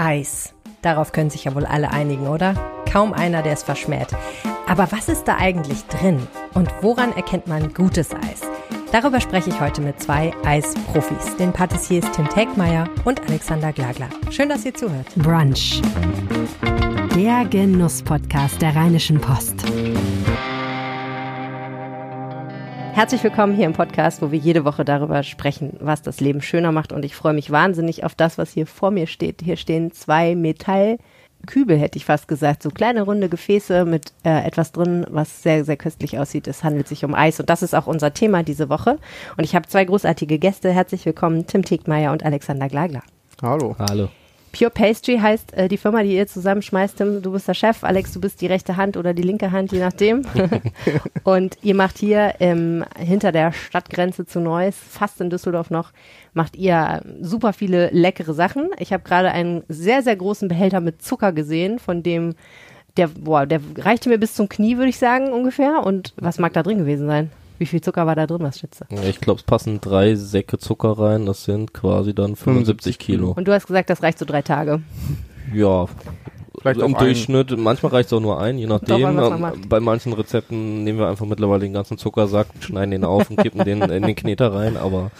Eis. Darauf können sich ja wohl alle einigen, oder? Kaum einer, der es verschmäht. Aber was ist da eigentlich drin? Und woran erkennt man gutes Eis? Darüber spreche ich heute mit zwei Eisprofis, den Patissiers Tim Tegmeier und Alexander Glagler. Schön, dass ihr zuhört. Brunch. Der Genuss-Podcast der Rheinischen Post. Herzlich willkommen hier im Podcast, wo wir jede Woche darüber sprechen, was das Leben schöner macht. Und ich freue mich wahnsinnig auf das, was hier vor mir steht. Hier stehen zwei Metallkübel, hätte ich fast gesagt. So kleine runde Gefäße mit äh, etwas drin, was sehr, sehr köstlich aussieht. Es handelt sich um Eis. Und das ist auch unser Thema diese Woche. Und ich habe zwei großartige Gäste. Herzlich willkommen, Tim Tegmeier und Alexander Glagler. Hallo. Hallo. Pure Pastry heißt äh, die Firma, die ihr zusammenschmeißt. Tim, du bist der Chef, Alex, du bist die rechte Hand oder die linke Hand, je nachdem. und ihr macht hier ähm, hinter der Stadtgrenze zu Neuss, fast in Düsseldorf noch, macht ihr super viele leckere Sachen. Ich habe gerade einen sehr, sehr großen Behälter mit Zucker gesehen, von dem der, boah, der reichte mir bis zum Knie, würde ich sagen, ungefähr. Und was mag da drin gewesen sein? Wie viel Zucker war da drin, was schätze? Ich glaube, es passen drei Säcke Zucker rein. Das sind quasi dann 75 Kilo. Und du hast gesagt, das reicht so drei Tage. Ja. Vielleicht Im. Durchschnitt, manchmal reicht es auch nur ein, je nachdem. man. Bei manchen Rezepten nehmen wir einfach mittlerweile den ganzen Zuckersack, schneiden den auf und kippen den in den Kneter rein. Aber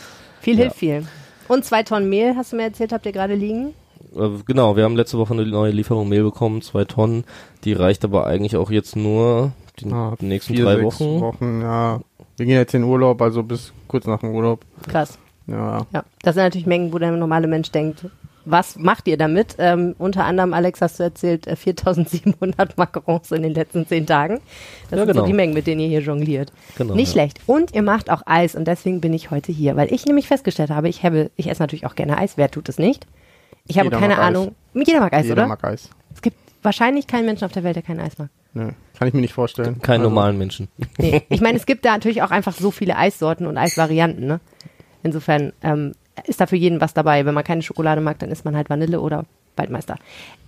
Viel Ja. hilft viel. Und zwei Tonnen Mehl, hast du mir erzählt, habt ihr gerade liegen? äh, genau, wir haben letzte Woche eine neue Lieferung Mehl bekommen, zwei Tonnen. Die reicht aber eigentlich auch jetzt nur die Ah, nächsten vier, drei sechs Wochen. Wochen. Ja. Wir gehen jetzt in Urlaub, also bis kurz nach dem Urlaub. Krass. Ja. Ja, das sind natürlich Mengen, wo der normale Mensch denkt, was macht ihr damit? Ähm, unter anderem, Alex, hast du erzählt, äh, 4700 Macarons in den letzten zehn Tagen. Das Ja, sind so genau. die Mengen, mit denen ihr hier jongliert. Genau, Nicht ja. schlecht. Und ihr macht auch Eis und deswegen bin ich heute hier, weil ich nämlich festgestellt habe, ich habe, ich esse natürlich auch gerne Eis. Wer tut es nicht? Ich habe Jeder keine mag Eis. Ahnung. Jeder mag Eis, Jeder oder? mag Eis. Es gibt wahrscheinlich keinen Menschen auf der Welt, der kein Eis mag. Nö. Kann ich mir nicht vorstellen. Keinen Also, normalen Menschen. Nee. Ich meine, es gibt da natürlich auch einfach so viele Eissorten und Eisvarianten, ne? Insofern ähm, ist da für jeden was dabei. Wenn man keine Schokolade mag, dann isst man halt Vanille oder Waldmeister.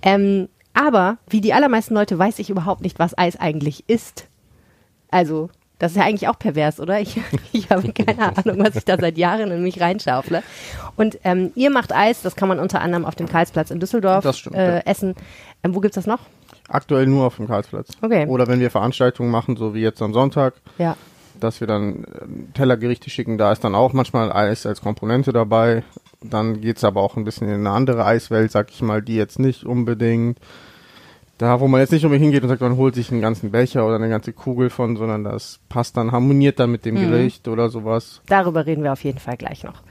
Ähm, aber wie die allermeisten Leute weiß ich überhaupt nicht, was Eis eigentlich ist. Also, das ist ja eigentlich auch pervers, oder? Ich, ich habe keine Ahnung, was ich da seit Jahren in mich reinschaufle. Und ähm, ihr macht Eis, das kann man unter anderem auf dem Karlsplatz in Düsseldorf Das stimmt, äh, ja. essen. Ähm, wo gibt's das noch? Aktuell nur auf dem Karlsplatz. Okay. Oder wenn wir Veranstaltungen machen, so wie jetzt am Sonntag, Ja. dass wir dann ähm, Tellergerichte schicken, da ist dann auch manchmal Eis als Komponente dabei. Dann geht's aber auch ein bisschen in eine andere Eiswelt, sag ich mal, die jetzt nicht unbedingt da, wo man jetzt nicht unbedingt hingeht und sagt, man holt sich einen ganzen Becher oder eine ganze Kugel von, sondern das passt dann, harmoniert dann mit dem Mhm. Gericht oder sowas. Darüber reden wir auf jeden Fall gleich noch.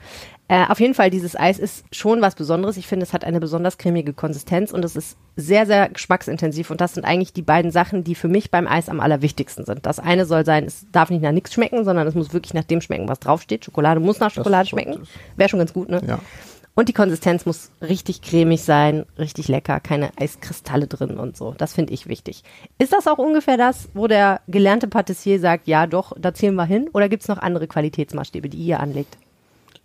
Äh, auf jeden Fall, dieses Eis ist schon was Besonderes. Ich finde, es hat eine besonders cremige Konsistenz und es ist sehr, sehr geschmacksintensiv. Und das sind eigentlich die beiden Sachen, die für mich beim Eis am allerwichtigsten sind. Das eine soll sein, es darf nicht nach nichts schmecken, sondern es muss wirklich nach dem schmecken, was draufsteht. Schokolade muss nach Schokolade schmecken. Wäre schon ganz gut, ne? Ja. Und die Konsistenz muss richtig cremig sein, richtig lecker, keine Eiskristalle drin und so. Das finde ich wichtig. Ist das auch ungefähr das, wo der gelernte Patissier sagt, ja doch, da zielen wir hin? Oder gibt es noch andere Qualitätsmaßstäbe, die ihr anlegt?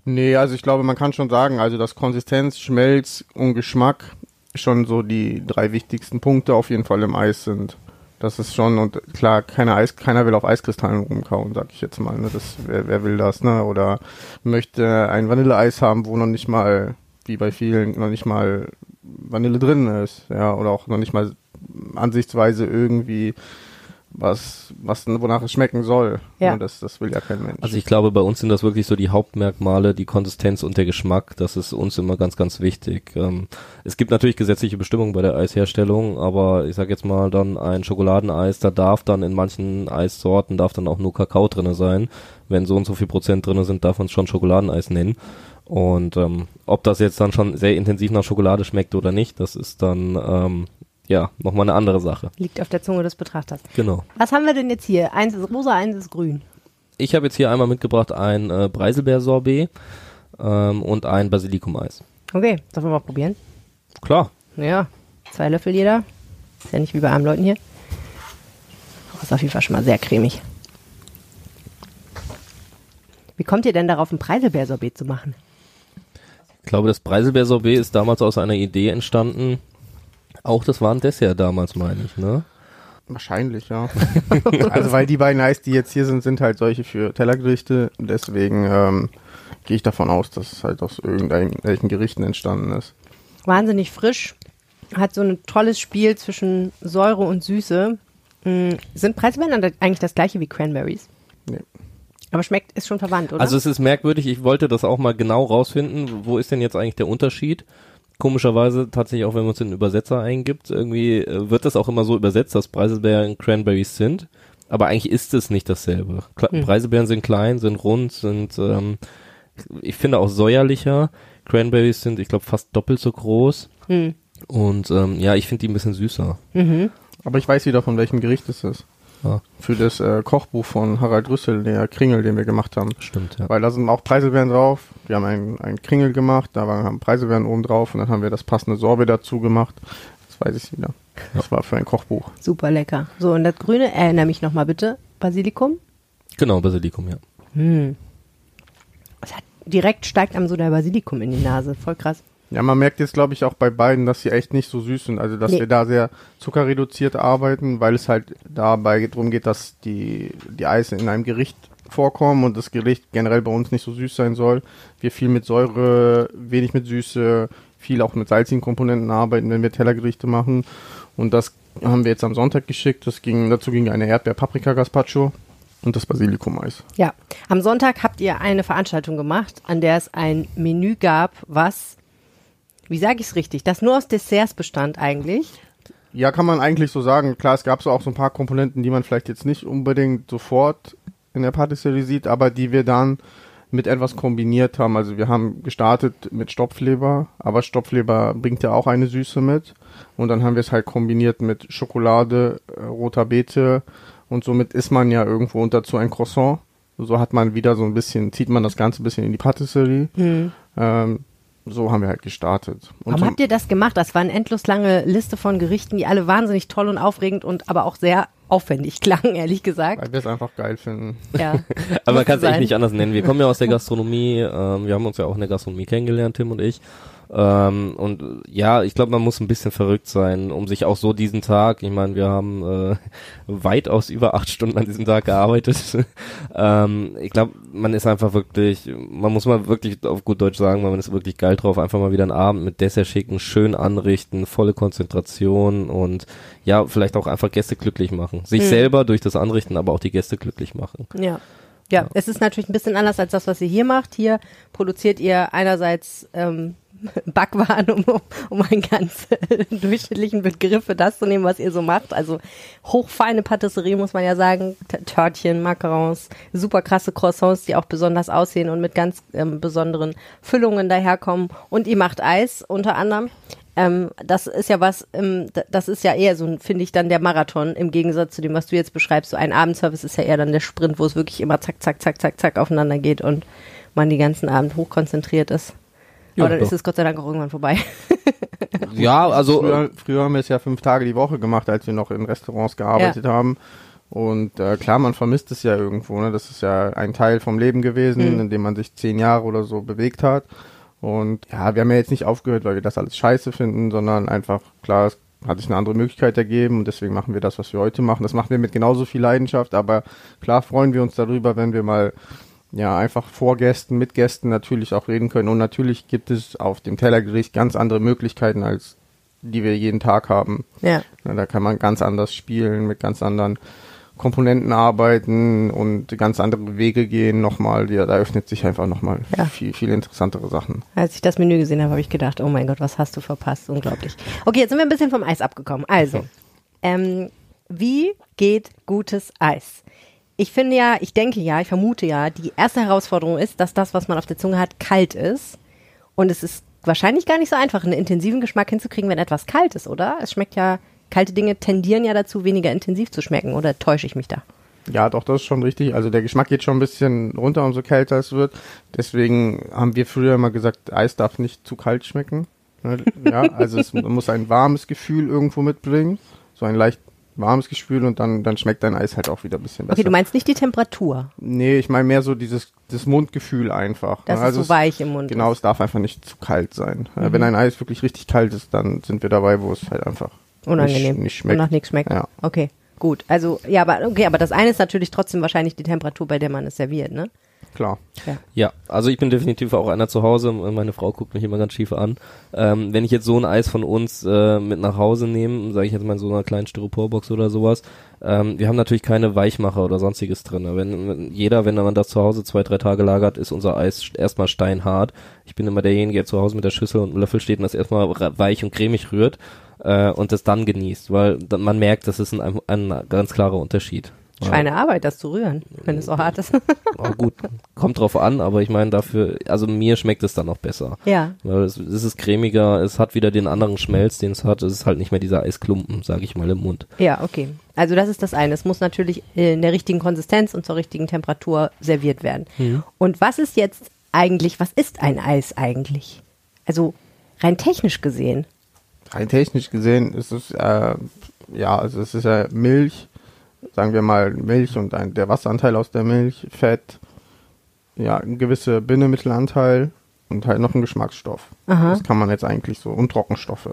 Nee, also ich glaube, man kann schon sagen, also dass Konsistenz, Schmelz und Geschmack schon so die drei wichtigsten Punkte auf jeden Fall im Eis sind. Das ist schon, und klar, keiner, Eis, keiner will auf Eiskristallen rumkauen, sag ich jetzt mal. Ne? Das, wer, wer will das, ne? Oder möchte ein Vanilleeis haben, wo noch nicht mal, wie bei vielen, noch nicht mal Vanille drin ist, ja, oder auch noch nicht mal ansichtsweise irgendwie was, was, wonach es schmecken soll. Ja. Ne? Das, das will ja kein Mensch. Also ich glaube, bei uns sind das wirklich so die Hauptmerkmale, die Konsistenz und der Geschmack. Das ist uns immer ganz, ganz wichtig. Ähm, es gibt natürlich gesetzliche Bestimmungen bei der Eisherstellung, aber ich sage jetzt mal dann ein Schokoladeneis, da darf dann in manchen Eissorten darf dann auch nur Kakao drinne sein. Wenn so und so viel Prozent drinne sind, darf man es schon Schokoladeneis nennen. Und ähm, ob das jetzt dann schon sehr intensiv nach Schokolade schmeckt oder nicht, das ist dann ähm, ja nochmal eine andere Sache. Liegt auf der Zunge des Betrachters. Genau. Was haben wir denn jetzt hier? Eins ist rosa, eins ist grün. Ich habe jetzt hier einmal mitgebracht ein äh, Preiselbeer-Sorbet ähm, und ein Basilikum-Eis. Okay, sollen wir mal probieren? Klar. Ja, zwei Löffel jeder. Ist ja nicht wie bei armen Leuten hier. Oh, ist auf jeden Fall schon mal sehr cremig. Wie kommt ihr denn darauf, ein Preiselbeersorbet zu machen? Ich glaube, das Preiselbeer-Sorbet ist damals aus einer Idee entstanden. Auch das war ein Dessert damals, meine ich, ne? Wahrscheinlich, ja. also weil die beiden Eis, die jetzt hier sind, sind halt solche für Tellergerichte. Deswegen ähm, gehe ich davon aus, dass es halt aus irgendwelchen Gerichten entstanden ist. wahnsinnig frisch, hat so ein tolles Spiel zwischen Säure und Süße. Mm, sind Preiselbeeren eigentlich das gleiche wie Cranberries? Nee. Aber schmeckt, ist schon verwandt, oder? Also es ist merkwürdig, ich wollte das auch mal genau rausfinden, wo ist denn jetzt eigentlich der Unterschied? Komischerweise tatsächlich auch, wenn man es in den Übersetzer eingibt, irgendwie äh, wird das auch immer so übersetzt, dass Preiselbeeren Cranberries sind. Aber eigentlich ist es nicht dasselbe. Kle Hm. Preiselbeeren sind klein, sind rund, sind, ähm, ich finde auch säuerlicher. Cranberries sind, ich glaube, fast doppelt so groß. Hm. Und ähm, ja, ich finde die ein bisschen süßer. Mhm. Aber ich weiß wieder, von welchem Gericht es ist. Ja. Für das äh, Kochbuch von Harald Rüssel, der Kringel, den wir gemacht haben. Stimmt, ja. Weil da sind auch Preiselbeeren drauf. Wir haben einen, einen Kringel gemacht, da waren, haben Preiselbeeren oben drauf und dann haben wir das passende Sorbet dazu gemacht. Das weiß ich wieder. Das war für ein Kochbuch. Super lecker. So, und das Grüne, erinnere mich nochmal bitte. Basilikum? Genau, Basilikum, ja. Hm. Es hat, direkt steigt einem so der Basilikum in die Nase. Voll krass. Ja, man merkt jetzt, glaube ich, auch bei beiden, dass sie echt nicht so süß sind. Also, dass Nee. wir da sehr zuckerreduziert arbeiten, weil es halt dabei darum geht, dass die, die Eise in einem Gericht vorkommen und das Gericht generell bei uns nicht so süß sein soll. Wir viel mit Säure, wenig mit Süße, viel auch mit salzigen Komponenten arbeiten, wenn wir Tellergerichte machen. Und das haben wir jetzt am Sonntag geschickt. Das ging, dazu ging eine Erdbeer-Paprika-Gazpacho und das Basilikum-Eis. Ja. Am Sonntag habt ihr eine Veranstaltung gemacht, an der es ein Menü gab, was, wie sage ich es richtig, das nur aus Desserts bestand eigentlich. Ja, kann man eigentlich so sagen. Klar, es gab so auch so ein paar Komponenten, die man vielleicht jetzt nicht unbedingt sofort in der Patisserie sieht, aber die wir dann mit etwas kombiniert haben. Also wir haben gestartet mit Stopfleber, aber Stopfleber bringt ja auch eine Süße mit. Und dann haben wir es halt kombiniert mit Schokolade, äh, roter Beete und somit isst man ja irgendwo und dazu ein Croissant. So hat man wieder so ein bisschen, zieht man das Ganze ein bisschen in die Patisserie. Ähm, so haben wir halt gestartet. Und Warum habt ihr das gemacht? Das war eine endlos lange Liste von Gerichten, die alle wahnsinnig toll und aufregend und aber auch sehr aufwendig klangen, ehrlich gesagt. weil wir es einfach geil finden. Ja. Aber man kann es echt sein. nicht anders nennen. Wir kommen ja aus der Gastronomie, ähm, wir haben uns ja auch in der Gastronomie kennengelernt, Tim und ich. Ähm, und ja, ich glaube, man muss ein bisschen verrückt sein, um sich auch so diesen Tag, ich meine, wir haben äh, weitaus über acht Stunden an diesem Tag gearbeitet. ähm, ich glaube, man ist einfach wirklich, man muss mal wirklich auf gut Deutsch sagen, man ist wirklich geil drauf, einfach mal wieder einen Abend mit Dessert schicken, schön anrichten, volle Konzentration und ja, vielleicht auch einfach Gäste glücklich machen. Sich Mhm. selber durch das Anrichten, aber auch die Gäste glücklich machen. Ja. Ja, es ist natürlich ein bisschen anders als das, was ihr hier macht. Hier produziert ihr einerseits ähm, Backwaren, um, um einen ganz durchschnittlichen Begriff für das zu nehmen, was ihr so macht. Also hochfeine Patisserie, muss man ja sagen. T Törtchen, Macarons, super krasse Croissants, die auch besonders aussehen und mit ganz ähm, besonderen Füllungen daherkommen. Und ihr macht Eis unter anderem. Ähm, das ist ja was, ähm, das ist ja eher so, finde ich, dann der Marathon im Gegensatz zu dem, was du jetzt beschreibst. So ein Abendservice ist ja eher dann der Sprint, wo es wirklich immer zack, zack, zack, zack, zack aufeinander geht und man die ganzen Abend hochkonzentriert ist. Ja, Aber dann doch. ist es Gott sei Dank auch irgendwann vorbei. Ja, also Früher, früher haben wir es ja fünf Tage die Woche gemacht, als wir noch in Restaurants gearbeitet haben. Und äh, klar, man vermisst es ja irgendwo. Ne? Das ist ja ein Teil vom Leben gewesen, Mhm. in dem man sich zehn Jahre oder so bewegt hat. Und ja, wir haben ja jetzt nicht aufgehört, weil wir das alles scheiße finden, sondern einfach, klar, es hat sich eine andere Möglichkeit ergeben und deswegen machen wir das, was wir heute machen. Das machen wir mit genauso viel Leidenschaft, aber klar freuen wir uns darüber, wenn wir mal ja, einfach vor Gästen, mit Gästen natürlich auch reden können. Und natürlich gibt es auf dem Tellergericht ganz andere Möglichkeiten, als die wir jeden Tag haben. ja. Ja, da kann man ganz anders spielen, mit ganz anderen Komponenten arbeiten und ganz andere Wege gehen nochmal. Ja, da öffnet sich einfach nochmal Ja. viel, viel interessantere Sachen. Als ich das Menü gesehen habe, habe ich gedacht, oh mein Gott, was hast du verpasst? Unglaublich. Okay, jetzt sind wir ein bisschen vom Eis abgekommen. Also, ähm, wie geht gutes Eis? Ich finde ja, ich denke ja, ich vermute ja, die erste Herausforderung ist, dass das, was man auf der Zunge hat, kalt ist. Und es ist wahrscheinlich gar nicht so einfach, einen intensiven Geschmack hinzukriegen, wenn etwas kalt ist, oder? Es schmeckt ja, kalte Dinge tendieren ja dazu, weniger intensiv zu schmecken, oder täusche ich mich da? Ja, doch, das ist schon richtig. Also der Geschmack geht schon ein bisschen runter, umso kälter es wird. Deswegen haben wir früher immer gesagt, Eis darf nicht zu kalt schmecken. Ne? Ja, also es muss ein warmes Gefühl irgendwo mitbringen. So ein leicht warmes Gefühl und dann, dann schmeckt dein Eis halt auch wieder ein bisschen besser. Okay, du meinst nicht die Temperatur, Nee, ich meine mehr so dieses das Mundgefühl einfach. dass ne? also es so weich im Mund Genau, ist. es darf einfach nicht zu kalt sein. Mhm. Wenn ein Eis wirklich richtig kalt ist, dann sind wir dabei, wo es halt einfach Unangenehm. nicht, nicht schmeckt. Und nach nichts schmeckt. Ja. Okay, gut. Also, ja, aber okay, aber das eine ist natürlich trotzdem wahrscheinlich die Temperatur, bei der man es serviert, ne? Klar. Ja, also ich bin definitiv auch einer zu Hause. Meine Frau guckt mich immer ganz schief an. Ähm, wenn ich jetzt so ein Eis von uns äh, mit nach Hause nehme, sage ich jetzt mal in so einer kleinen Styroporbox oder sowas, ähm, wir haben natürlich keine Weichmacher oder sonstiges drin. Wenn, wenn jeder, wenn man das zu Hause zwei, drei Tage lagert, ist unser Eis erstmal steinhart. Ich bin immer derjenige, der zu Hause mit der Schüssel und einem Löffel steht und das erstmal weich und cremig rührt äh, und das dann genießt, weil man merkt, das ist ein, ein ganz klarer Unterschied. Schweinearbeit, das zu rühren, wenn es so hart ist. Oh, gut, kommt drauf an, aber ich meine dafür, also mir schmeckt es dann noch besser. Ja. Weil es, es ist cremiger, es hat wieder den anderen Schmelz, den es hat. Es ist halt nicht mehr dieser Eisklumpen, sage ich mal, im Mund. Ja, okay. Also das ist das eine. Es muss natürlich in der richtigen Konsistenz und zur richtigen Temperatur serviert werden. Mhm. Und was ist jetzt eigentlich, was ist ein Eis eigentlich? Also rein technisch gesehen. Rein technisch gesehen ist es, äh, ja, also es ist ja Milch, sagen wir mal Milch und ein, der Wasseranteil aus der Milch, Fett, ja, ein gewisser Bindemittelanteil und halt noch ein Geschmacksstoff. Aha. Das kann man jetzt eigentlich so, und Trockenstoffe.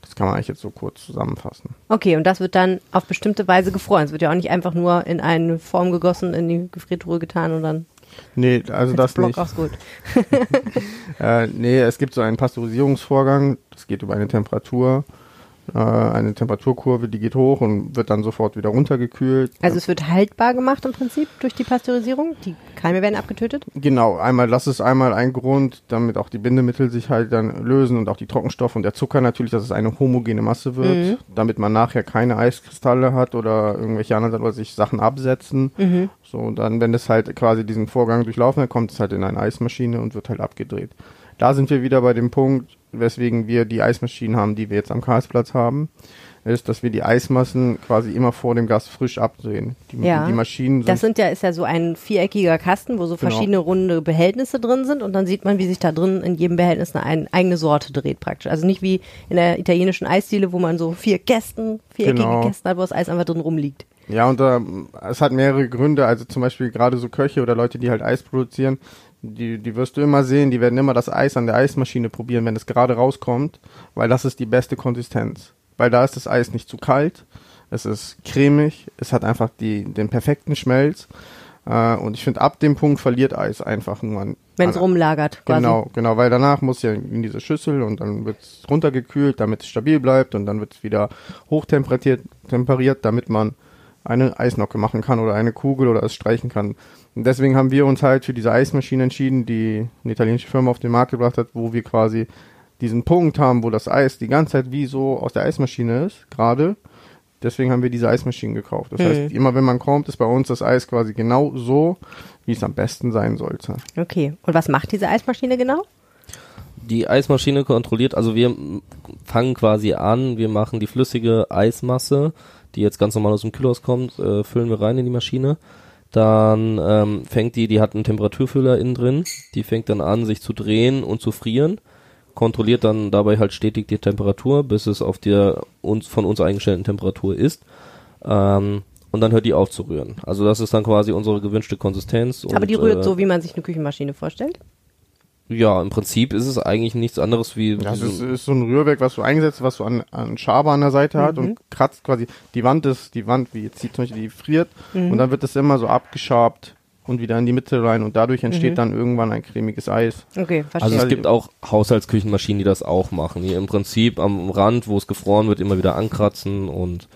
Das kann man eigentlich jetzt so kurz zusammenfassen. Okay, und das wird dann auf bestimmte Weise gefroren. Es wird ja auch nicht einfach nur in eine Form gegossen, in die Gefriertruhe getan und dann Nee, also das Block nicht. aufs gut. Äh, nee, es gibt so einen Pasteurisierungsvorgang, das geht über eine Temperatur, äh, eine Temperaturkurve, die geht hoch und wird dann sofort wieder runtergekühlt. Also es wird haltbar gemacht im Prinzip durch die Pasteurisierung. Die Keime werden abgetötet. Genau, einmal, das ist einmal ein Grund, damit auch die Bindemittel sich halt dann lösen und auch die Trockenstoffe und der Zucker natürlich, dass es eine homogene Masse wird, Mhm. damit man nachher keine Eiskristalle hat oder irgendwelche anderen oder sich Sachen absetzen. Mhm. So, und dann, wenn es halt quasi diesen Vorgang durchlaufen hat, kommt es halt in eine Eismaschine und wird halt abgedreht. Da sind wir wieder bei dem Punkt, weswegen wir die Eismaschinen haben, die wir jetzt am Karlsplatz haben, ist, dass wir die Eismassen quasi immer vor dem Gas frisch abdrehen. Die, Ja. die Maschinen sind Das sind ja, ist ja so ein viereckiger Kasten, wo so Genau. verschiedene runde Behältnisse drin sind und dann sieht man, wie sich da drin in jedem Behältnis eine ein, eigene Sorte dreht praktisch. Also nicht wie in der italienischen Eisdiele, wo man so vier Kästen, viereckige Genau. Kästen hat, wo das Eis einfach drin rumliegt. Ja, und äh, es hat mehrere Gründe. Also zum Beispiel gerade so Köche oder Leute, die halt Eis produzieren, die, die wirst du immer sehen, die werden immer das Eis an der Eismaschine probieren, wenn es gerade rauskommt, weil das ist die beste Konsistenz. Weil da ist das Eis nicht zu kalt, es ist cremig, es hat einfach die, den perfekten Schmelz. Äh, und ich finde, ab dem Punkt verliert Eis einfach nur an. Wenn es rumlagert quasi. Genau, genau, weil danach muss ja in diese Schüssel und dann wird es runtergekühlt, damit es stabil bleibt und dann wird es wieder hochtemperiert, temperiert, damit man eine Eisnocke machen kann oder eine Kugel oder es streichen kann. Und deswegen haben wir uns halt für diese Eismaschine entschieden, die eine italienische Firma auf den Markt gebracht hat, wo wir quasi diesen Punkt haben, wo das Eis die ganze Zeit wie so aus der Eismaschine ist, gerade. Deswegen haben wir diese Eismaschinen gekauft. Das Mhm. heißt, immer wenn man kommt, ist bei uns das Eis quasi genau so, wie es am besten sein sollte. Okay. Und was macht diese Eismaschine genau? Die Eismaschine kontrolliert, also wir fangen quasi an, wir machen die flüssige Eismasse, die jetzt ganz normal aus dem Kühlhaus kommt, äh, füllen wir rein in die Maschine. Dann ähm, fängt die, die hat einen Temperaturfüller innen drin, die fängt dann an, sich zu drehen und zu frieren, kontrolliert dann dabei halt stetig die Temperatur, bis es auf der uns von uns eingestellten Temperatur ist. Ähm, und dann hört die auf zu rühren. Also das ist dann quasi unsere gewünschte Konsistenz. Aber und, die rührt äh, so, wie man sich eine Küchenmaschine vorstellt. Ja, im Prinzip ist es eigentlich nichts anderes wie. Das ist, so- ist so ein Rührwerk, was du eingesetzt hast, was so an, an Schabe an der Seite hat Mhm. und kratzt quasi die Wand ist, die Wand, wie jetzt zum Beispiel, die friert Mhm. und dann wird das immer so abgeschabt und wieder in die Mitte rein und dadurch entsteht Mhm. dann irgendwann ein cremiges Eis. Okay, verstehe. Also es gibt auch Haushaltsküchenmaschinen, die das auch machen, die im Prinzip am Rand, wo es gefroren wird, immer wieder ankratzen und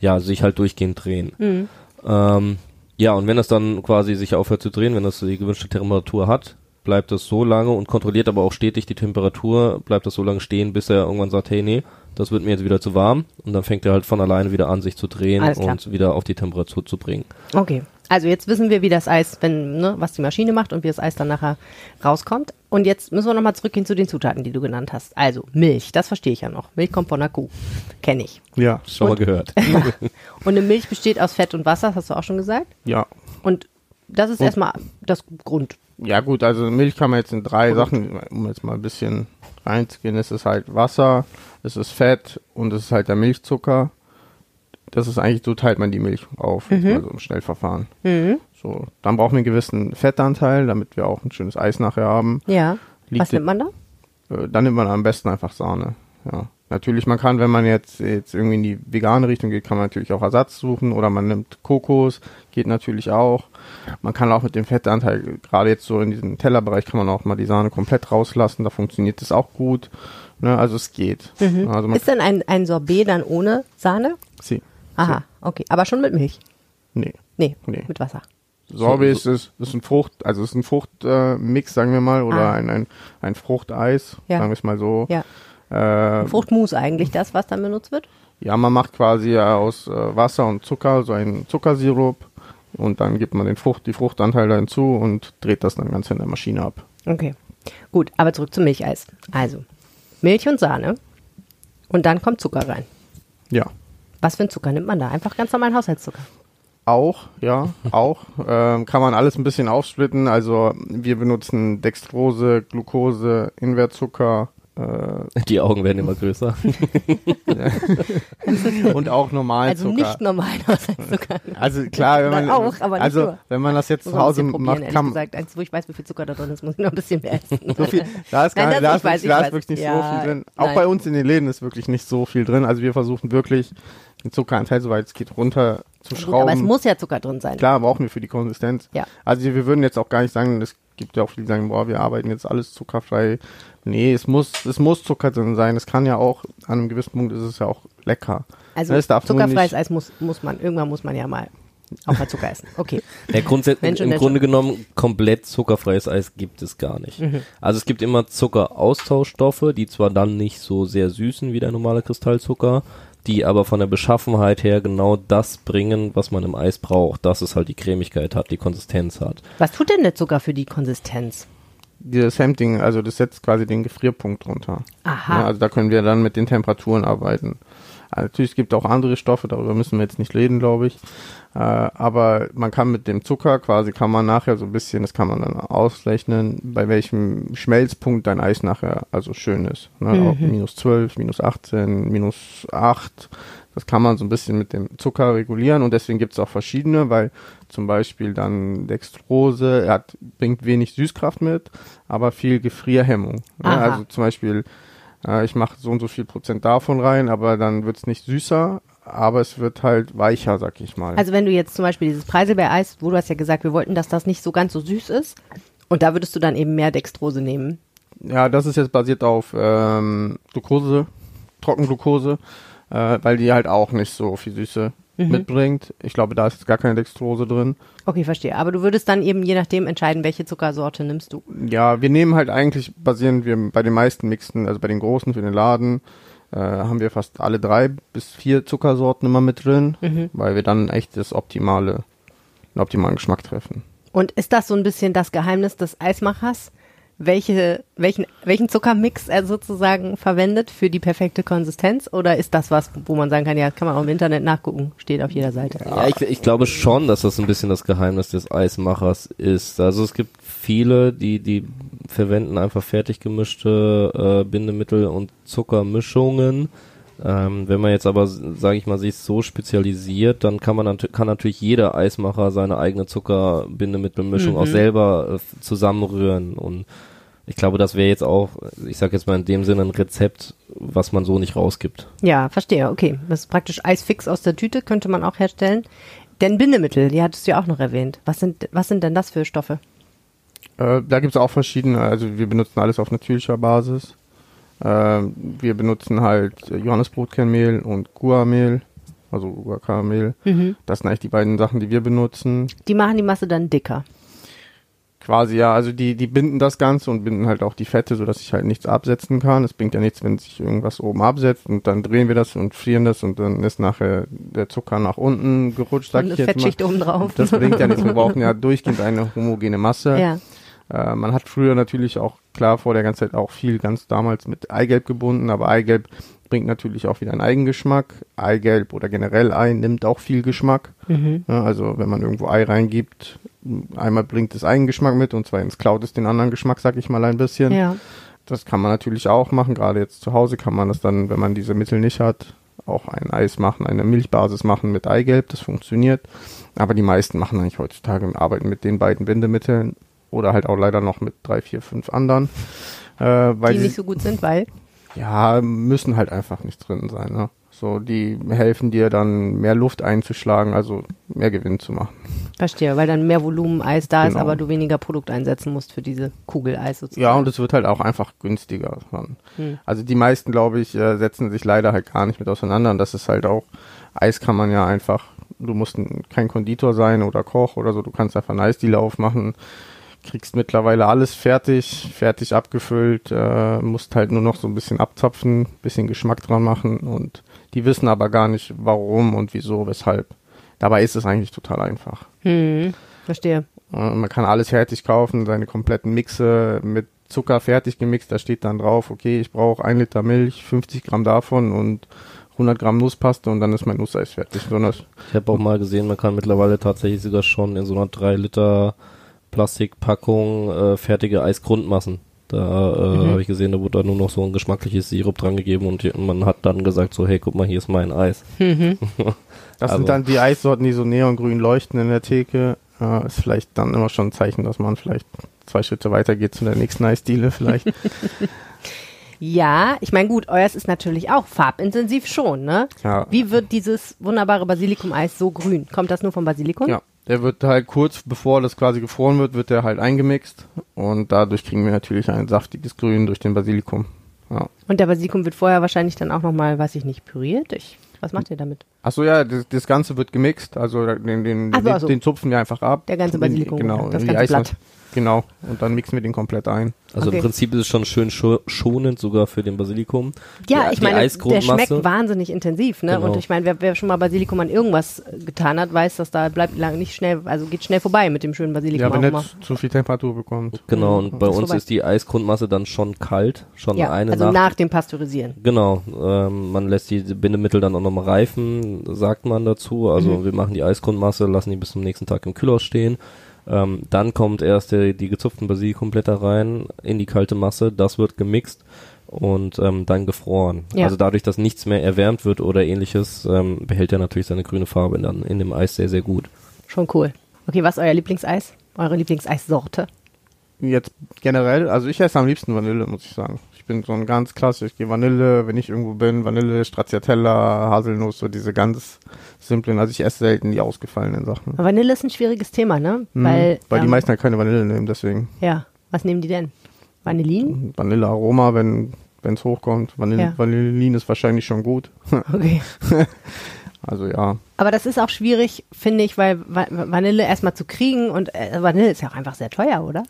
ja, sich halt durchgehend drehen. Mhm. Ähm, ja, und wenn das dann quasi sich aufhört zu drehen, wenn das die gewünschte Temperatur hat, bleibt das so lange und kontrolliert aber auch stetig die Temperatur, bleibt das so lange stehen, bis er irgendwann sagt, hey, nee, das wird mir jetzt wieder zu warm und dann fängt er halt von alleine wieder an, sich zu drehen und wieder auf die Temperatur zu bringen. Okay. Also jetzt wissen wir, wie das Eis, wenn, ne, was die Maschine macht und wie das Eis dann nachher rauskommt. Und jetzt müssen wir nochmal zurückgehen zu den Zutaten, die du genannt hast. Also Milch, das verstehe ich ja noch. Milch kommt von einer Kuh. Kenne ich. Ja, Schon Und- mal gehört. Und eine Milch besteht aus Fett und Wasser, das hast du auch schon gesagt. ja. Und das ist erstmal das Grund. Ja gut, also Milch kann man jetzt in drei Sachen, um jetzt mal ein bisschen reinzugehen, es ist halt Wasser, es ist Fett und es ist halt der Milchzucker. Das ist eigentlich, so teilt man die Milch auf, jetzt mal so im Schnellverfahren. Mhm. So, dann brauchen wir einen gewissen Fettanteil, damit wir auch ein schönes Eis nachher haben. Ja. Liegt was nimmt man da? Äh, dann nimmt man am besten einfach Sahne. Ja. Natürlich, man kann, wenn man jetzt, jetzt irgendwie in die vegane Richtung geht, kann man natürlich auch Ersatz suchen oder man nimmt Kokos, geht natürlich auch. Man kann auch mit dem Fettanteil, gerade jetzt so in diesem Tellerbereich, kann man auch mal die Sahne komplett rauslassen, da funktioniert das auch gut. Ne, also es geht. Mhm. Also Ist denn ein, ein Sorbet dann ohne Sahne? sie, Aha, okay. Aber schon mit Milch? nee. Nee, Nee. mit Wasser. Sorbet So- ist, ist, ist ein Frucht, also ist ein Fruchtmix, äh, sagen wir mal, oder Ah. ein, ein, ein Fruchteis, Ja. sagen wir es mal so. Ja. Äh, Fruchtmus eigentlich das, was dann benutzt wird? Ja, man macht quasi aus äh, Wasser und Zucker so einen Zuckersirup und dann gibt man den Frucht, die Fruchtanteile hinzu und dreht das dann ganz in der Maschine ab. Okay. Gut, aber zurück zum Milcheis. Also, Milch und Sahne. Und dann kommt Zucker rein. Ja. Was für ein Zucker nimmt man da? Einfach ganz normalen Haushaltszucker. Auch, ja, auch. Ähm, kann man alles ein bisschen aufsplitten. Also wir benutzen Dextrose, Glucose, Invertzucker Die Augen werden immer größer. und auch normalen Also Zucker. nicht Haushaltszucker. also klar, wenn man auch, aber nicht also nur. wenn man das jetzt zu man Hause macht, ehrlich kann gesagt. Eins, wo ich weiß, wie viel Zucker da drin ist, muss ich noch ein bisschen mehr essen. so viel, da ist, gar, Nein, das- da ist, weiß, da ist wirklich nicht Ja, so viel drin. Auch nein. bei uns in den Läden ist wirklich nicht so viel drin. Also wir versuchen wirklich den Zuckeranteil, soweit es geht, runter zu Gut, schrauben. aber es muss ja Zucker drin sein. Klar, brauchen wir für die Konsistenz. Ja. Also wir würden jetzt auch gar nicht sagen, es gibt ja auch viele, die sagen, boah, wir arbeiten jetzt alles zuckerfrei. Nee, es muss, es muss Zucker drin sein. Es kann ja auch, an einem gewissen Punkt ist es ja auch lecker. Also Es darf nur zuckerfreies Eis muss, muss man, irgendwann muss man ja mal auch mal Zucker essen. Okay. Ja, grundsätzlich, im Mensch. Grunde genommen, komplett zuckerfreies Eis gibt es gar nicht. Also es gibt immer Zuckeraustauschstoffe, die zwar dann nicht so sehr süßen wie der normale Kristallzucker, die aber von der Beschaffenheit her genau das bringen, was man im Eis braucht, dass es halt die Cremigkeit hat, die Konsistenz hat. Was tut denn der Zucker für die Konsistenz? Dieses Hemding, also das setzt quasi den Gefrierpunkt runter. Aha. Ja, also da können wir dann mit den Temperaturen arbeiten. Also natürlich, es gibt auch andere Stoffe, darüber müssen wir jetzt nicht reden, glaube ich. Äh, aber man kann mit dem Zucker quasi, kann man nachher so ein bisschen, das kann man dann ausrechnen, bei welchem Schmelzpunkt dein Eis nachher also schön ist. Ne? Mhm. Minus 12, minus 18, minus 8. Das kann man so ein bisschen mit dem Zucker regulieren und deswegen gibt es auch verschiedene, weil zum Beispiel dann Dextrose, er hat, bringt wenig Süßkraft mit, aber viel Gefrierhemmung. Ne? Also zum Beispiel, äh, ich mache so und so viel Prozent davon rein, aber dann wird es nicht süßer, aber es wird halt weicher, sag ich mal. Also wenn du jetzt zum Beispiel dieses Preiselbeereis, wo du hast ja gesagt, wir wollten, dass das nicht so ganz so süß ist, und da würdest du dann eben mehr Dextrose nehmen. ja, das ist jetzt basiert auf ähm, Glucose, Trockenglucose, äh, weil die halt auch nicht so viel Süße Mhm. mitbringt. Ich glaube, da ist jetzt gar keine Dextrose drin. Okay, verstehe. Aber du würdest dann eben je nachdem entscheiden, welche Zuckersorte nimmst du. Ja, wir nehmen halt eigentlich, basieren wir bei den meisten Mixen, also bei den großen für den Laden, äh, haben wir fast alle drei bis vier Zuckersorten immer mit drin, Mhm. weil wir dann echt das optimale, den optimalen Geschmack treffen. Und ist das so ein bisschen das Geheimnis des Eismachers? Welche, welchen, welchen Zuckermix er sozusagen verwendet für die perfekte Konsistenz? Oder ist das was, wo man sagen kann, ja, kann man auch im Internet nachgucken, steht auf jeder Seite? Ja, ich, ich glaube schon, dass das ein bisschen das Geheimnis des Eismachers ist. Also es gibt viele, die, die verwenden einfach fertig gemischte äh, Bindemittel und Zuckermischungen. Ähm, wenn man jetzt aber, sage ich mal, sich so spezialisiert, dann kann man nat kann natürlich jeder Eismacher seine eigene Zuckerbindemittelmischung auch selber äh, zusammenrühren und ich glaube, das wäre jetzt auch, ich sage jetzt mal in dem Sinne ein Rezept, was man so nicht rausgibt. Ja, verstehe. Okay. Das ist praktisch Eisfix aus der Tüte, könnte man auch herstellen. Denn Bindemittel, die hattest du ja auch noch erwähnt. Was sind, was sind denn das für Stoffe? Äh, da gibt es auch verschiedene, also wir benutzen alles auf natürlicher Basis. Ähm, wir benutzen halt äh, Johannesbrotkernmehl und Guamehl, also Guacamehl. Mhm. Das sind eigentlich die beiden Sachen, die wir benutzen. Die machen die Masse dann dicker. Quasi ja, also die, die binden das Ganze und binden halt auch die Fette, sodass sich halt nichts absetzen kann. Es bringt ja nichts, wenn sich irgendwas oben absetzt und dann drehen wir das und frieren das und dann ist nachher der Zucker nach unten gerutscht, sag Und ich mal. Fettschicht oben drauf. Das bringt ja nichts. Wir brauchen ja durchgehend eine homogene Masse. Ja. Äh, man hat früher natürlich auch, klar, vor der ganzen Zeit auch viel ganz damals mit Eigelb gebunden, aber Eigelb bringt natürlich auch wieder einen Eigengeschmack. Eigelb oder generell Ei nimmt auch viel Geschmack. Mhm. Ja, also wenn man irgendwo Ei reingibt, einmal bringt es Eigengeschmack mit und zweitens klaut es den anderen Geschmack, sag ich mal ein bisschen. Ja. Das kann man natürlich auch machen. Gerade jetzt zu Hause kann man das dann, wenn man diese Mittel nicht hat, auch ein Eis machen, eine Milchbasis machen mit Eigelb. Das funktioniert. Aber die meisten machen eigentlich heutzutage arbeiten mit den beiden Bindemitteln oder halt auch leider noch mit drei, vier, fünf anderen. Äh, weil Die nicht so gut sind, weil. Ja, müssen halt einfach nicht drin sein, ne? So, die helfen dir dann mehr Luft einzuschlagen, also mehr Gewinn zu machen. Verstehe, weil dann mehr Volumen Eis da ist, Genau. aber du weniger Produkt einsetzen musst für diese Kugel Eis sozusagen. Ja, und es wird halt auch einfach günstiger. Hm. Also die meisten, glaube ich, äh, setzen sich leider halt gar nicht mit auseinander. Und das ist halt auch, Eis kann man ja einfach, du musst ein, kein Konditor sein oder Koch oder so, du kannst einfach einen Eisdealer aufmachen, kriegst mittlerweile alles fertig, fertig abgefüllt, äh, musst halt nur noch so ein bisschen abzapfen, bisschen Geschmack dran machen und die wissen aber gar nicht, warum und wieso, weshalb. Dabei ist es eigentlich total einfach. Hm, verstehe. Äh, Man kann alles fertig kaufen, seine kompletten Mixe mit Zucker fertig gemixt. Da steht dann drauf, okay, ich brauche ein Liter Milch, 50 Gramm davon und 100 Gramm Nusspaste und dann ist mein Nusseis fertig. So, Ich habe auch mal gesehen, man kann mittlerweile tatsächlich sogar schon in so einer 3 Liter Plastikpackung äh, fertige Eisgrundmassen. Da äh, Mhm. habe ich gesehen, da wurde da nur noch so ein geschmackliches Sirup dran gegeben und man hat dann gesagt so, hey, guck mal, hier ist mein Eis. Mhm. das Aber- sind dann die Eissorten, die so neongrün leuchten in der Theke. Äh, ist vielleicht dann immer schon ein Zeichen, dass man vielleicht zwei Schritte weiter geht zu der nächsten Eisdiele vielleicht. Ja, ich meine, gut, euers ist natürlich auch farbintensiv schon, ne? ja. Wie wird dieses wunderbare Basilikum-Eis so grün? Kommt das nur vom Basilikum? Ja, der wird halt kurz bevor das quasi gefroren wird, wird der halt eingemixt und dadurch kriegen wir natürlich ein saftiges Grün durch den Basilikum. Ja. Und der Basilikum wird vorher wahrscheinlich dann auch nochmal, weiß ich nicht, püriert? Ich, was macht ihr damit? Achso, ja, das, das Ganze wird gemixt, also den, den, so, den, ach so. den zupfen wir einfach ab. Der ganze Basilikum, genau, das ganze Eisma- Blatt. Genau, und dann mixen wir den komplett ein. Also Okay. im Prinzip ist es schon schön scho schonend sogar für den Basilikum. Ja, Die- ich meine, der schmeckt wahnsinnig intensiv, ne? Genau. Und ich meine, wer, wer schon mal Basilikum an irgendwas getan hat, weiß, dass da bleibt lang nicht schnell, also geht schnell vorbei mit dem schönen Basilikum Ja, wenn nicht zu viel Temperatur bekommt. Genau, und bei Ist uns vorbei. ist die Eisgrundmasse dann schon kalt, schon Ja, eine also Nacht. nach dem Pasteurisieren. Genau, ähm, man lässt die Bindemittel dann auch nochmal reifen, sagt man dazu. Also Mhm. wir machen die Eisgrundmasse, lassen die bis zum nächsten Tag im Kühlhaus stehen. Ähm, dann kommt erst der, die gezupften Basilikumblätter rein in die kalte Masse, das wird gemixt und ähm, dann gefroren. Ja. Also dadurch, dass nichts mehr erwärmt wird oder ähnliches, ähm, behält er natürlich seine grüne Farbe dann in dem Eis sehr, sehr gut. Schon cool. Okay, was ist euer Lieblingseis? Eure Lieblingseissorte? Jetzt generell, also ich esse am liebsten Vanille, muss ich sagen. Ich bin so ein ganz klassisch, ich gehe Vanille, wenn ich irgendwo bin, Vanille, Stracciatella, Haselnuss, so diese ganz simplen, also ich esse selten die ausgefallenen Sachen. Vanille ist ein schwieriges Thema, ne? Mhm, Weil, weil die ähm, meisten halt keine Vanille nehmen, deswegen. Ja, was nehmen die denn? Vanillin? Vanillearoma, wenn es hochkommt. Vanille, Ja. Vanillin ist wahrscheinlich schon gut. Okay. Also ja. Aber das ist auch schwierig, finde ich, weil Va Vanille erstmal zu kriegen und äh, Vanille ist ja auch einfach sehr teuer, oder?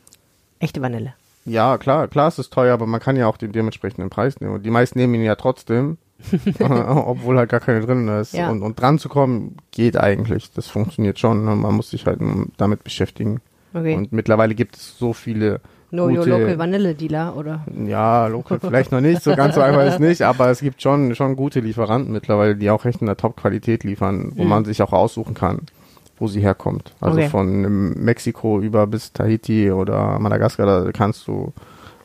Echte Vanille. Ja, klar, klar ist es teuer, aber man kann ja auch den dementsprechenden Preis nehmen. Und die meisten nehmen ihn ja trotzdem, obwohl halt gar keine drin ist. Ja. Und, und dran zu kommen, geht eigentlich. Das funktioniert schon. Ne? Man muss sich halt damit beschäftigen. Okay. Und mittlerweile gibt es so viele Know your gute, local Vanille Dealer, oder? Ja, local vielleicht noch nicht, so ganz so einfach ist nicht, aber es gibt schon, schon gute Lieferanten mittlerweile, die auch echt in der Top-Qualität liefern, wo Mhm. man sich auch aussuchen kann, wo sie herkommt. Also Okay. von Mexiko über bis Tahiti oder Madagaskar, da kannst du,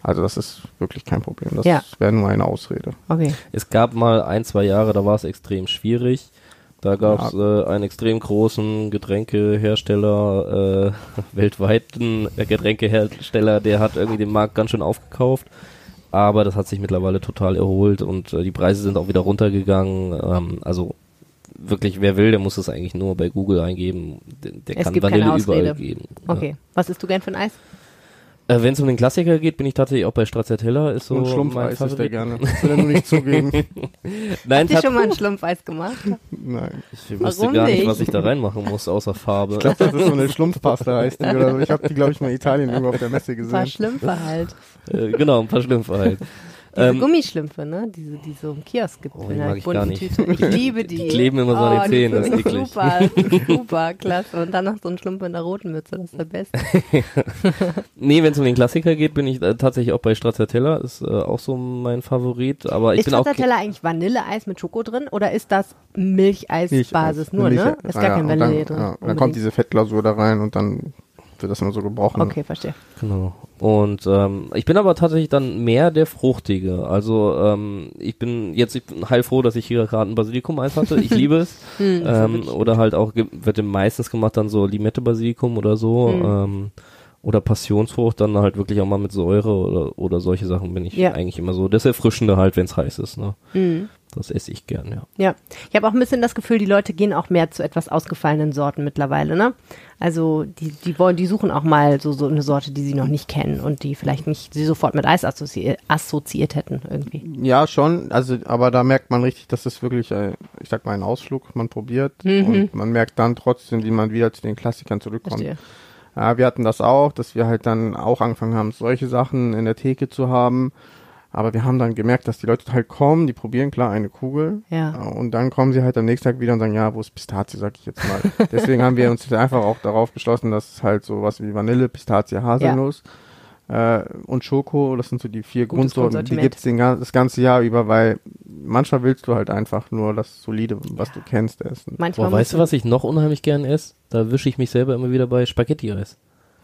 also das ist wirklich kein Problem. Das Ja. wäre nur eine Ausrede. Okay. Es gab mal ein, zwei Jahre, da war es extrem schwierig. Da gab es äh, einen extrem großen Getränkehersteller, äh, weltweiten Getränkehersteller, der hat irgendwie den Markt ganz schön aufgekauft. Aber das hat sich mittlerweile total erholt und äh, die Preise sind auch wieder runtergegangen. Ähm, also wirklich, wer will, der muss es eigentlich nur bei Google eingeben. Der, der Es kann gibt keine Vanille überall geben. Okay. Was isst du gern für ein Eis? Ja. Äh, Wenn es um den Klassiker geht, bin ich tatsächlich auch bei Stracciatella. Ist so und mein Schlumpfeis ist der gerne. Das will er nur nicht zugeben. Nein, ihr tat- schon mal ein Schlumpfeis gemacht? Nein. ich wüsste Warum gar nicht, nicht? was ich da reinmachen muss, außer Farbe. Ich glaube, das ist so eine Schlumpfpasta heißt die oder so. Ich habe die, glaube ich, mal in Italien irgendwo auf der Messe Ein paar gesehen. Schlümpfe halt. Äh, genau, ein paar Schlümpfe halt. Diese Ähm, Gummischlümpfe, ne? Diese, die so im Kiosk gibt. Oh, in die einer mag ich gar bunten nicht. Tüte. Ich liebe die. Die kleben immer so an den Oh, Zähnen, das ist sind eklig. Super, super, klasse. Und dann noch so ein Schlumpf in der roten Mütze, das ist der Beste. nee, wenn es um den Klassiker geht, bin ich äh, tatsächlich auch bei Stracciatella, ist äh, auch so mein Favorit, aber ich ist bin auch Stracciatella eigentlich Vanilleeis mit Schoko drin oder ist das Milcheisbasis nur, ne? Ist gar Ah, ja, kein und dann, Vanille drin. Ja, dann kommt diese Fettglasur da rein und dann wird das immer so gebrochen. Okay, verstehe. Genau. Und ähm, ich bin aber tatsächlich dann mehr der Fruchtige. Also ähm, ich bin jetzt ich bin heilfroh, dass ich hier gerade ein Basilikum-Eis hatte. Ich liebe es. Hm, ähm, oder halt auch, wird meistens gemacht dann so Limette-Basilikum oder so. Mhm. Ähm, Oder Passionsfrucht dann halt wirklich auch mal mit Säure oder, oder solche Sachen bin ich Ja. eigentlich immer so. Das Erfrischende halt, wenn es heiß ist. Ne? Mhm. Das esse ich gern, ja. Ja, ich habe auch ein bisschen das Gefühl, die Leute gehen auch mehr zu etwas ausgefallenen Sorten mittlerweile, ne? Also die, die wollen, die suchen auch mal so, so eine Sorte, die sie noch nicht kennen und die vielleicht nicht sie sofort mit Eis assozi assoziiert hätten irgendwie. Ja, schon. Also, aber da merkt man richtig, dass es wirklich, äh, ich sag mal, ein Ausflug, man probiert und man merkt dann trotzdem, wie man wieder zu den Klassikern zurückkommt. Verstehe. Ja, wir hatten das auch, dass wir halt dann auch angefangen haben, solche Sachen in der Theke zu haben. Aber wir haben dann gemerkt, dass die Leute halt kommen, die probieren klar eine Kugel. Ja. Und dann kommen sie halt am nächsten Tag wieder und sagen, ja, wo ist Pistazie, sag ich jetzt mal. Deswegen haben wir uns einfach auch darauf geschlossen, dass es halt so was wie Vanille, Pistazie, Haselnuss äh, und Schoko, das sind so die vier Gutes Grundsorten, die gibt's den, gan- das ganze Jahr über, weil manchmal willst du halt einfach nur das Solide, was du kennst, essen. Manchmal Boah, weißt du, was ich noch unheimlich gern esse? Da wische ich mich selber immer wieder bei Spaghetti-Eis.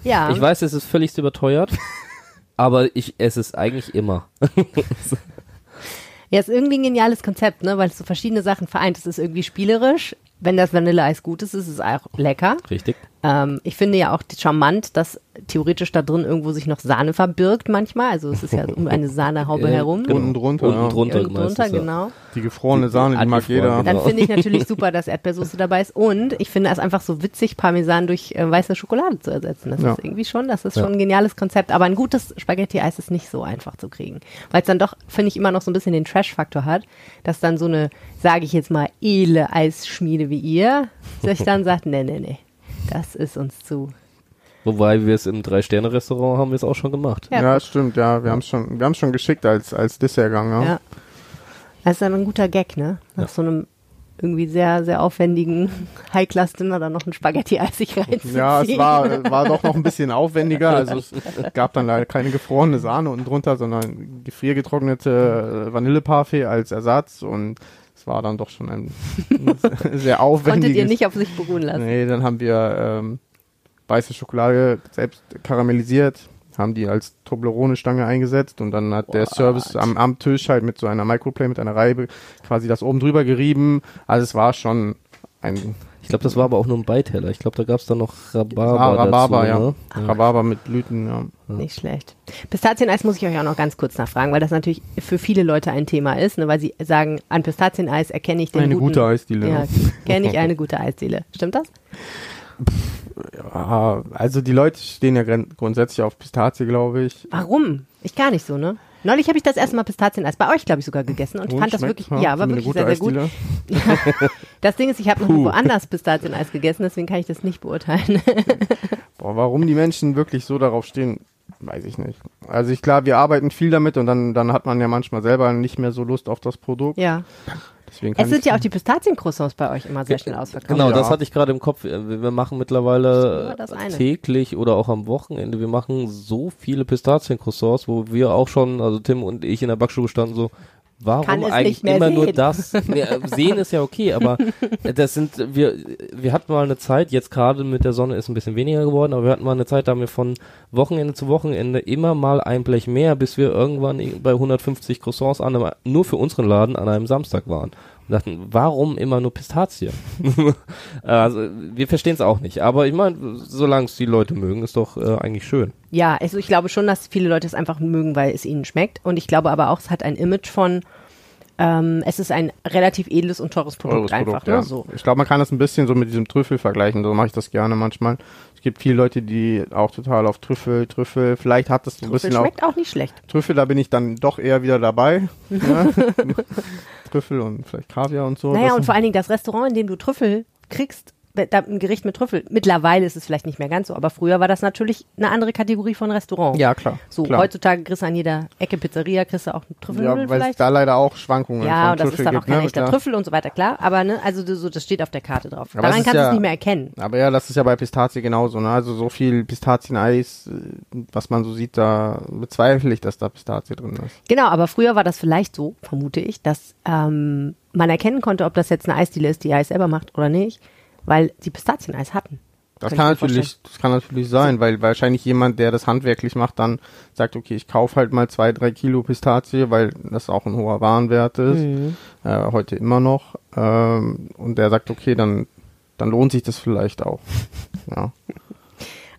Ja. Ich weiß, es ist völlig überteuert, aber ich esse es eigentlich immer. Ja, ist irgendwie ein geniales Konzept, ne, weil es so verschiedene Sachen vereint. Es ist irgendwie spielerisch. Wenn das Vanilleeis gut ist, ist es auch lecker. Richtig. Ähm, ich finde ja auch charmant, dass theoretisch da drin irgendwo sich noch Sahne verbirgt manchmal. Also es ist ja um eine Sahnehaube Äh, herum. genau. Unten drunter, Unten drunter, Irgendwo drunter, genau. Die gefrorene Sahne, die mag Angefroren, jeder. Dann finde ich natürlich super, dass Erdbeersoße dabei ist. Und ich finde es einfach so witzig, Parmesan durch äh, weiße Schokolade zu ersetzen. Das Ja. ist irgendwie schon, das ist Ja. schon ein geniales Konzept. Aber ein gutes Spaghetti-Eis ist nicht so einfach zu kriegen. Weil es dann doch, finde ich, immer noch so ein bisschen den Trash-Faktor hat, dass dann so eine, sage ich jetzt mal, edle Eisschmiede wie ihr, sich dann sagt, nee, nee, nee, das ist uns zu. Wobei wir es im Drei-Sterne-Restaurant haben wir es auch schon gemacht. Ja. Ja, stimmt, ja. Wir haben es schon, wir haben schon geschickt als, als Dessertgang, ja. Ja. Das ist dann ein guter Gag, ne? Nach Ja. so einem irgendwie sehr, sehr aufwendigen High-Class-Dinner dann noch ein Spaghetti-Eis sich reinzuziehen. Ja, es war, war doch noch ein bisschen aufwendiger. Also es gab dann leider keine gefrorene Sahne unten drunter, sondern gefriergetrocknete äh, Vanilleparfait als Ersatz und war dann doch schon ein sehr aufwendiges. Konntet ihr nicht auf sich beruhen lassen. Nee, dann haben wir ähm, weiße Schokolade selbst karamellisiert, haben die als Toblerone-Stange eingesetzt und dann hat der What? Service am, am Tisch halt mit so einer Microplay, mit einer Reibe quasi das oben drüber gerieben. Also es war schon ein Ich glaube, das war aber auch nur ein Beiteller. Ich glaube, da gab es dann noch Rhabarber. Ah, Rhabarber, dazu, ja. Ne? Rhabarber mit Blüten, ja. Nicht schlecht. Pistazieneis muss ich euch auch noch ganz kurz nachfragen, weil das natürlich für viele Leute ein Thema ist, ne, weil sie sagen, an Pistazieneis erkenne ich den Eine guten, gute Eisdiele. Ja, kenne ich eine gute Eisdiele. Stimmt das? Ja, also die Leute stehen ja grundsätzlich auf Pistazie, glaube ich. Warum? Ich gar nicht so, ne? Neulich habe ich das erste Mal Pistazieneis bei euch, glaube ich, sogar gegessen und Und fand das wirklich, ja, war wirklich sehr, sehr gut. Eisdiele. Das Ding ist, ich habe noch woanders Pistazieneis gegessen, deswegen kann ich das nicht beurteilen. Boah, warum die Menschen wirklich so darauf stehen, weiß ich nicht. Also ich klar, wir arbeiten viel damit und dann, dann hat man ja manchmal selber nicht mehr so Lust auf das Produkt. ja. Deswegen kann Es sind ja auch die Pistaziencroissants bei euch immer sehr schnell ausverkauft. Genau, Ja. das hatte ich gerade im Kopf. Äh, Wir machen mittlerweile täglich oder auch am Wochenende, wir machen so viele Pistaziencroissants, wo wir auch schon, also Tim und ich in der Backstube standen so, warum eigentlich immer nur sehen. das? Nee, äh, sehen ist ja okay, aber das sind, wir, wir hatten mal eine Zeit, jetzt gerade mit der Sonne ist ein bisschen weniger geworden, aber wir hatten mal eine Zeit, da haben wir von Wochenende zu Wochenende immer mal ein Blech mehr, bis wir irgendwann bei 150 Croissants an einem, nur für unseren Laden an einem Samstag waren. Dachten, warum immer nur Pistazie? also, wir verstehen es auch nicht. Aber ich meine, solange es die Leute mögen, ist doch äh, eigentlich schön. Ja, also ich glaube schon, dass viele Leute es einfach mögen, weil es ihnen schmeckt. Und ich glaube aber auch, es hat ein Image von, ähm, es ist ein relativ edles und teures Produkt Teures einfach. Produkt, ne? ja. so. Ich glaube, man kann das ein bisschen so mit diesem Trüffel vergleichen. So mache ich das gerne manchmal. Es gibt viele Leute, die auch total auf Trüffel, Trüffel. Vielleicht hat das so ein Trüffel bisschen auch schmeckt auch nicht schlecht. Trüffel. Da bin ich dann doch eher wieder dabei. ja. Trüffel und vielleicht Kaviar und so. Naja, und vor allen Dingen das Restaurant, in dem du Trüffel kriegst, ein Gericht mit Trüffel. Mittlerweile ist es vielleicht nicht mehr ganz so, aber früher war das natürlich eine andere Kategorie von Restaurant. ja, klar. So, klar. heutzutage kriegst du an jeder Ecke Pizzeria, kriegst du auch einen Trüffelnudel Ja, weil es vielleicht. da leider auch Schwankungen Ja, und das Trüffel ist dann auch gibt, kein ne? echter Klar. Trüffel und so weiter, klar. Aber ne, also das, so, das steht auf der Karte drauf. Aber Daran kannst du ja- es nicht mehr erkennen. Aber ja, das ist ja bei Pistazie genauso. Ne? Also so viel Pistazieneis, was man so sieht, da bezweifle ich, dass da Pistazie drin ist. Genau, aber früher war das vielleicht so, vermute ich, dass ähm, man erkennen konnte, ob das jetzt eine Eisdiele ist, die Eis selber macht oder nicht, weil sie Pistazieneis hatten. Das kann natürlich, das kann natürlich sein, weil wahrscheinlich jemand, der das handwerklich macht, dann sagt, okay, ich kaufe halt mal zwei, drei Kilo Pistazie, weil das auch ein hoher Warenwert ist, Mhm. äh, heute immer noch. Ähm, und der sagt, okay, dann, dann lohnt sich das vielleicht auch. Ja.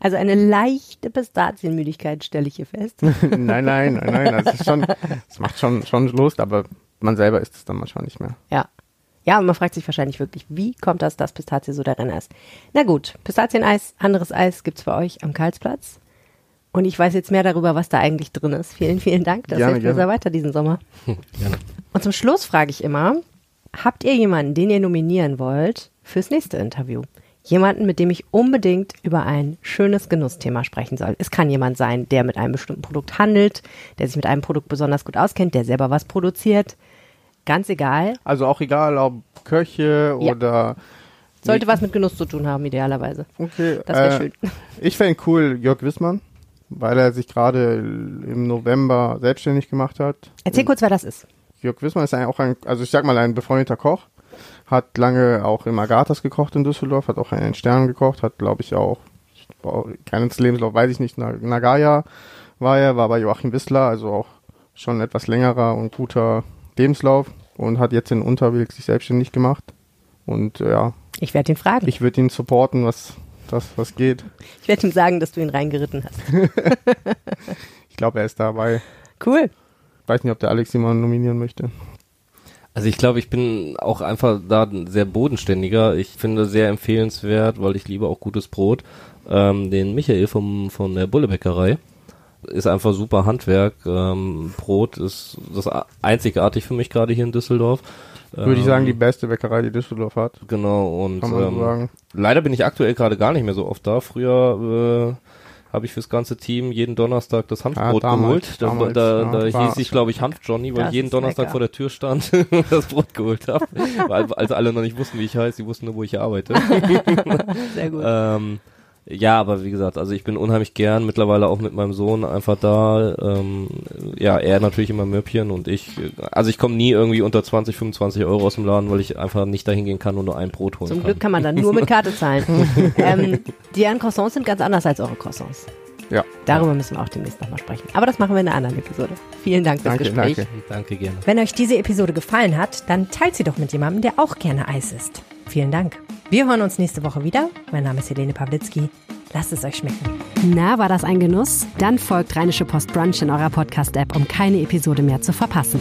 Also eine leichte Pistazienmüdigkeit stelle ich hier fest. nein, nein, nein, nein. Das ist schon, es macht schon, schon Lust, aber man selber isst es dann manchmal nicht mehr. Ja. Ja, und man fragt sich wahrscheinlich wirklich, wie kommt das, dass Pistazie so der Renner ist? Na gut, Pistazieneis, anderes Eis gibt's bei euch am Karlsplatz. Und ich weiß jetzt mehr darüber, was da eigentlich drin ist. Vielen, vielen Dank. Das Gerne, hilft mir sehr weiter diesen Sommer. Gerne. Und zum Schluss frage ich immer, habt ihr jemanden, den ihr nominieren wollt fürs nächste Interview? Jemanden, mit dem ich unbedingt über ein schönes Genussthema sprechen soll. Es kann jemand sein, der mit einem bestimmten Produkt handelt, der sich mit einem Produkt besonders gut auskennt, der selber was produziert. Ganz egal. Also auch egal, ob Köche Ja. oder. Sollte was mit Genuss zu tun haben, idealerweise. Okay. Das wäre äh, schön. Ich fände cool Jörg Wissmann, weil er sich gerade im November selbstständig gemacht hat. Erzähl kurz, wer das ist. Jörg Wissmann ist auch ein, also ich sag mal, ein befreundeter Koch. Hat lange auch im Agathas gekocht in Düsseldorf, hat auch einen Stern gekocht, hat glaube ich auch, keines Lebenslauf weiß ich nicht, Na- Nagaya war er, war bei Joachim Wissler, also auch schon etwas längerer und guter Lebenslauf und hat jetzt in Unterwilk sich selbstständig gemacht. Und äh, ja, Ich werde ihn fragen. Ich, ich würde ihn supporten, was das was geht. werde ihm sagen, dass du ihn reingeritten hast. Ich glaube, er ist dabei. Cool. Weiß nicht, ob der Alex jemanden nominieren möchte. Also ich glaube, ich bin auch einfach da sehr bodenständiger. Ich finde sehr empfehlenswert, weil ich liebe auch gutes Brot, ähm, den Michael vom, von der Bullebäckerei. Ist einfach super Handwerk. Ähm, Brot ist das einzigartig für mich gerade hier in Düsseldorf. Würde ich Ähm, sagen, die beste Bäckerei, die Düsseldorf hat. Genau, und Kann man so ähm, sagen. leider bin ich aktuell gerade gar nicht mehr so oft da. Früher äh, habe ich fürs ganze Team jeden Donnerstag das Hanfbrot Ja, damals, geholt. Da, damals, da, ja, da war- hieß ich, glaube ich, Hanf-Johnny, weil Das ich jeden Donnerstag lecker. vor der Tür stand und das Brot geholt habe. weil, als alle noch nicht wussten, wie ich heiße, die wussten nur, wo ich arbeite. Sehr gut. ähm, ja, aber wie gesagt, also ich bin unheimlich gern mittlerweile auch mit meinem Sohn einfach da. Ähm, ja, er natürlich immer Möppchen und ich, also ich komme nie irgendwie unter 20, 25 Euro aus dem Laden, weil ich einfach nicht dahin gehen kann und nur ein Brot holen Zum kann. Glück kann man dann nur mit Karte zahlen. ähm, deren Croissants sind ganz anders als eure Croissants. Ja. Darüber müssen wir auch demnächst nochmal sprechen. Aber das machen wir in einer anderen Episode. Vielen Dank fürs Danke, Gespräch. danke. Danke gerne. Wenn euch diese Episode gefallen hat, dann teilt sie doch mit jemandem, der auch gerne Eis isst. Vielen Dank. Wir hören uns nächste Woche wieder. Mein Name ist Helene Pawlitzki. Lasst es euch schmecken. Na, war das ein Genuss? Dann folgt Rheinische Post Brunch in eurer Podcast-App, um keine Episode mehr zu verpassen.